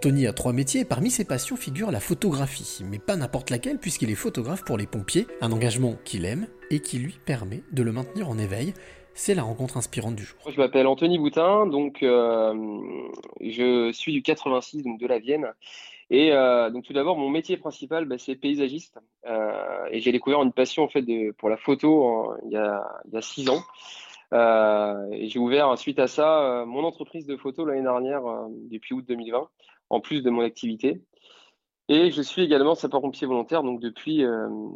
Anthony a trois métiers et parmi ses passions figure la photographie, mais pas n'importe laquelle puisqu'il est photographe pour les pompiers, un engagement qu'il aime et qui lui permet de le maintenir en éveil. C'est la rencontre inspirante du jour. Je m'appelle Anthony Boutin, donc euh, je suis du 86, donc de la Vienne. Et euh, donc tout d'abord, mon métier principal, bah, c'est paysagiste. Euh, et j'ai découvert une passion en fait pour la photo il, y a, il, y a, six ans. et j'ai ouvert suite à ça mon entreprise de photo l'année dernière, depuis août 2020, en plus de mon activité. Et je suis également sapeur-pompier volontaire donc depuis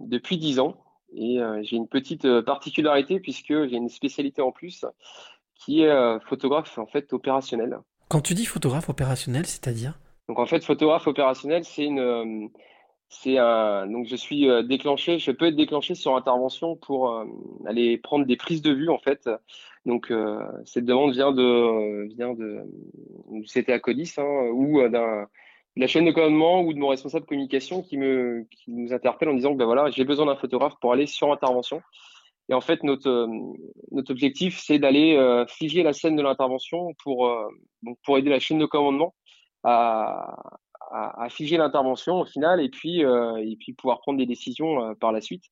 depuis dix ans. Et euh, j'ai une petite euh, particularité puisque j'ai une spécialité en plus qui est euh, photographe en fait opérationnel. Quand tu dis photographe opérationnel, c'est-à-dire? Donc en fait, photographe opérationnel, c'est une c'est un donc je suis déclenché, je peux être déclenché sur intervention pour aller prendre des prises de vue en fait. Donc cette demande vient de vient de c'était à Codis hein, ou d'un la chaîne de commandement ou de mon responsable communication qui me qui nous interpelle en disant que ben voilà j'ai besoin d'un photographe pour aller sur intervention et en fait notre euh, notre objectif c'est d'aller euh, figer la scène de l'intervention pour euh, donc pour aider la chaîne de commandement à à, à figer l'intervention au final et puis et puis pouvoir prendre des décisions par la suite.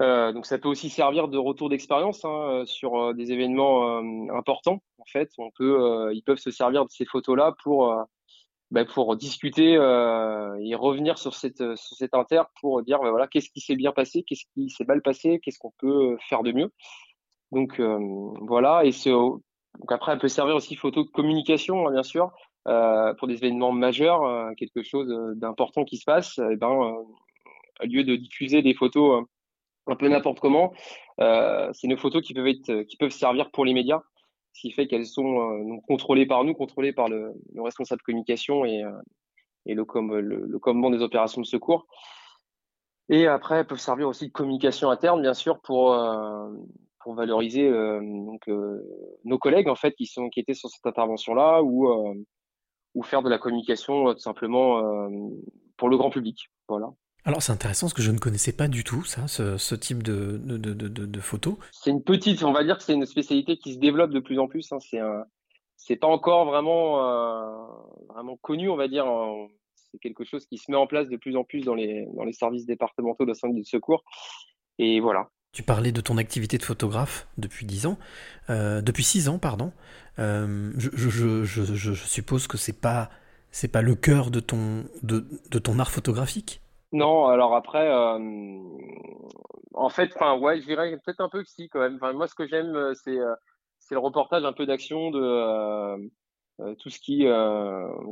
Donc ça peut aussi servir de retour d'expérience hein, sur des événements importants en fait. On peut ils peuvent se servir de ces photos là pour bah, pour discuter euh, et revenir sur cette sur cet inter pour dire bah, voilà qu'est-ce qui s'est bien passé, qu'est-ce qui s'est mal passé, qu'est-ce qu'on peut faire de mieux. Donc euh, voilà. Et donc après elle peut servir aussi photo de communication hein, bien sûr. euh, pour des événements majeurs, euh, quelque chose d'important qui se passe. Et eh ben au lieu de diffuser des photos un peu n'importe comment, c'est nos photos qui peuvent être qui peuvent servir pour les médias ce qui fait qu'elles sont euh, contrôlées par nous, contrôlées par le, le responsable communication et, euh, et le, le, le, commandement des opérations de secours. Et après, elles peuvent servir aussi de communication interne, bien sûr, pour, euh, pour valoriser donc, nos collègues en fait qui sont qui étaient sur cette intervention-là ou ou faire de la communication tout simplement pour le grand public. Voilà. Alors c'est intéressant parce que je ne connaissais pas du tout ça, ce, ce type de, de, de, de, photos. C'est une petite, on va dire que c'est une spécialité qui se développe de plus en plus. Hein. C'est un, c'est pas encore vraiment euh, vraiment connu, on va dire. C'est quelque chose qui se met en place de plus en plus dans les dans les services départementaux de de secours. Et voilà. Tu parlais de ton activité de photographe depuis 10 ans, euh, depuis 6 ans, pardon. Euh, je, suppose que c'est pas c'est pas le cœur de ton de, de ton art photographique? Non, alors après, euh, en fait, enfin, ouais, je dirais peut-être un peu que si, quand même. Enfin, moi, ce que j'aime, c'est c'est le reportage un peu d'action de tout ce qui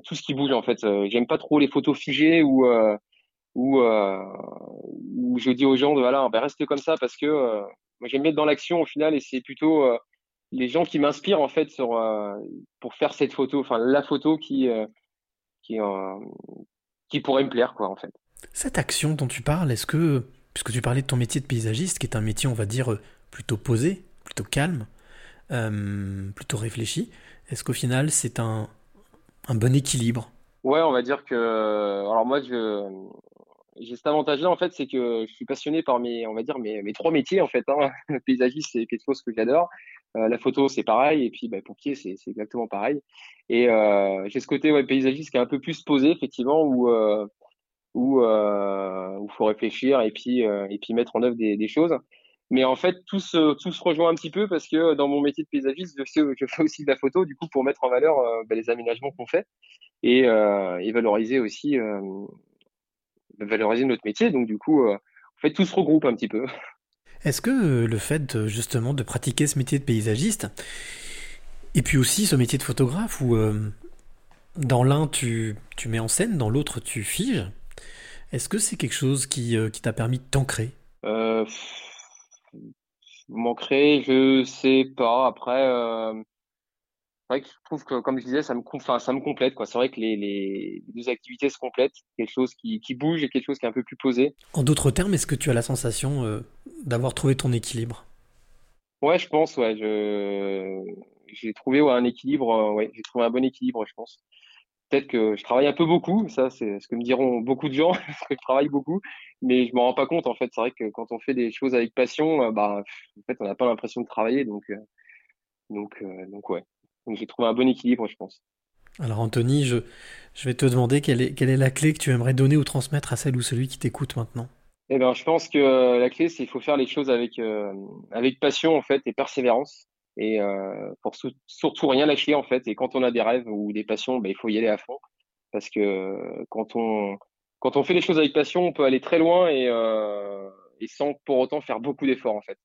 tout ce qui bouge en fait. J'aime pas trop les photos figées ou où, où je dis aux gens de voilà, ben, reste comme ça parce que moi j'aime bien être dans l'action au final et c'est plutôt les gens qui m'inspirent en fait sur pour faire cette photo, enfin la photo qui qui qui pourrait me plaire quoi en fait. Cette action dont tu parles, est-ce que, puisque tu parlais de ton métier de paysagiste, qui est un métier, on va dire, plutôt posé, plutôt calme, euh, plutôt réfléchi, est-ce qu'au final, c'est un, un bon équilibre? Ouais, on va dire que. Alors, moi, je. J'ai cet avantage-là, en fait, c'est que je suis passionné par mes, on va dire, mes, mes trois métiers, en fait. Hein. Le paysagiste, c'est quelque chose que j'adore. Euh, la photo, c'est pareil. Et puis, bah, pompier, c'est exactement pareil. Et euh, j'ai ce côté ouais, paysagiste qui est un peu plus posé, effectivement, où euh, où euh, où faut réfléchir et puis euh, et puis mettre en œuvre des, des, choses. Mais en fait, tout se, tout se rejoint un petit peu parce que dans mon métier de paysagiste, je fais, aussi de la photo, du coup, pour mettre en valeur euh, ben, les aménagements qu'on fait et, euh, et valoriser aussi euh, valoriser notre métier. Donc, du coup, en fait, tout se regroupe un petit peu. Est-ce que le fait justement de pratiquer ce métier de paysagiste et puis aussi ce métier de photographe où dans l'un tu, tu mets en scène, dans l'autre tu figes, est-ce que c'est quelque chose qui, euh, qui t'a permis de t'ancrer? Euh, M'ancrer, je sais pas. Après, euh, vrai que je trouve que, comme je disais, ça me, enfin, ça me complète. Quoi. C'est vrai que les, les, deux activités se complètent. Quelque chose qui, qui bouge et quelque chose qui est un peu plus posé. En d'autres termes, est-ce que tu as la sensation euh, d'avoir trouvé ton équilibre? Ouais, je pense. Ouais, je j'ai trouvé ouais, un équilibre. ouais, j'ai trouvé un bon équilibre, je pense peut-être que je travaille un peu beaucoup, ça c'est ce que me diront beaucoup de gens, parce que je travaille beaucoup, mais je m'en rends pas compte en fait. C'est vrai que quand on fait des choses avec passion, euh, bah en fait on n'a pas l'impression de travailler, donc euh, donc euh, donc ouais. Donc j'ai trouvé un bon équilibre, je pense. Alors Anthony, je Je vais te demander quelle est, quelle est la clé que tu aimerais donner ou transmettre à celle ou celui qui t'écoute maintenant. Eh ben, je pense que euh, la clé, c'est qu'il faut faire les choses avec, euh, avec passion, en fait, et persévérance. Et euh, pour surtout rien lâcher, en fait. Et quand on a des rêves ou des passions, ben, il faut y aller à fond. Parce que quand on, quand on fait les choses avec passion, on peut aller très loin et, et sans pour autant faire beaucoup d'efforts, en fait.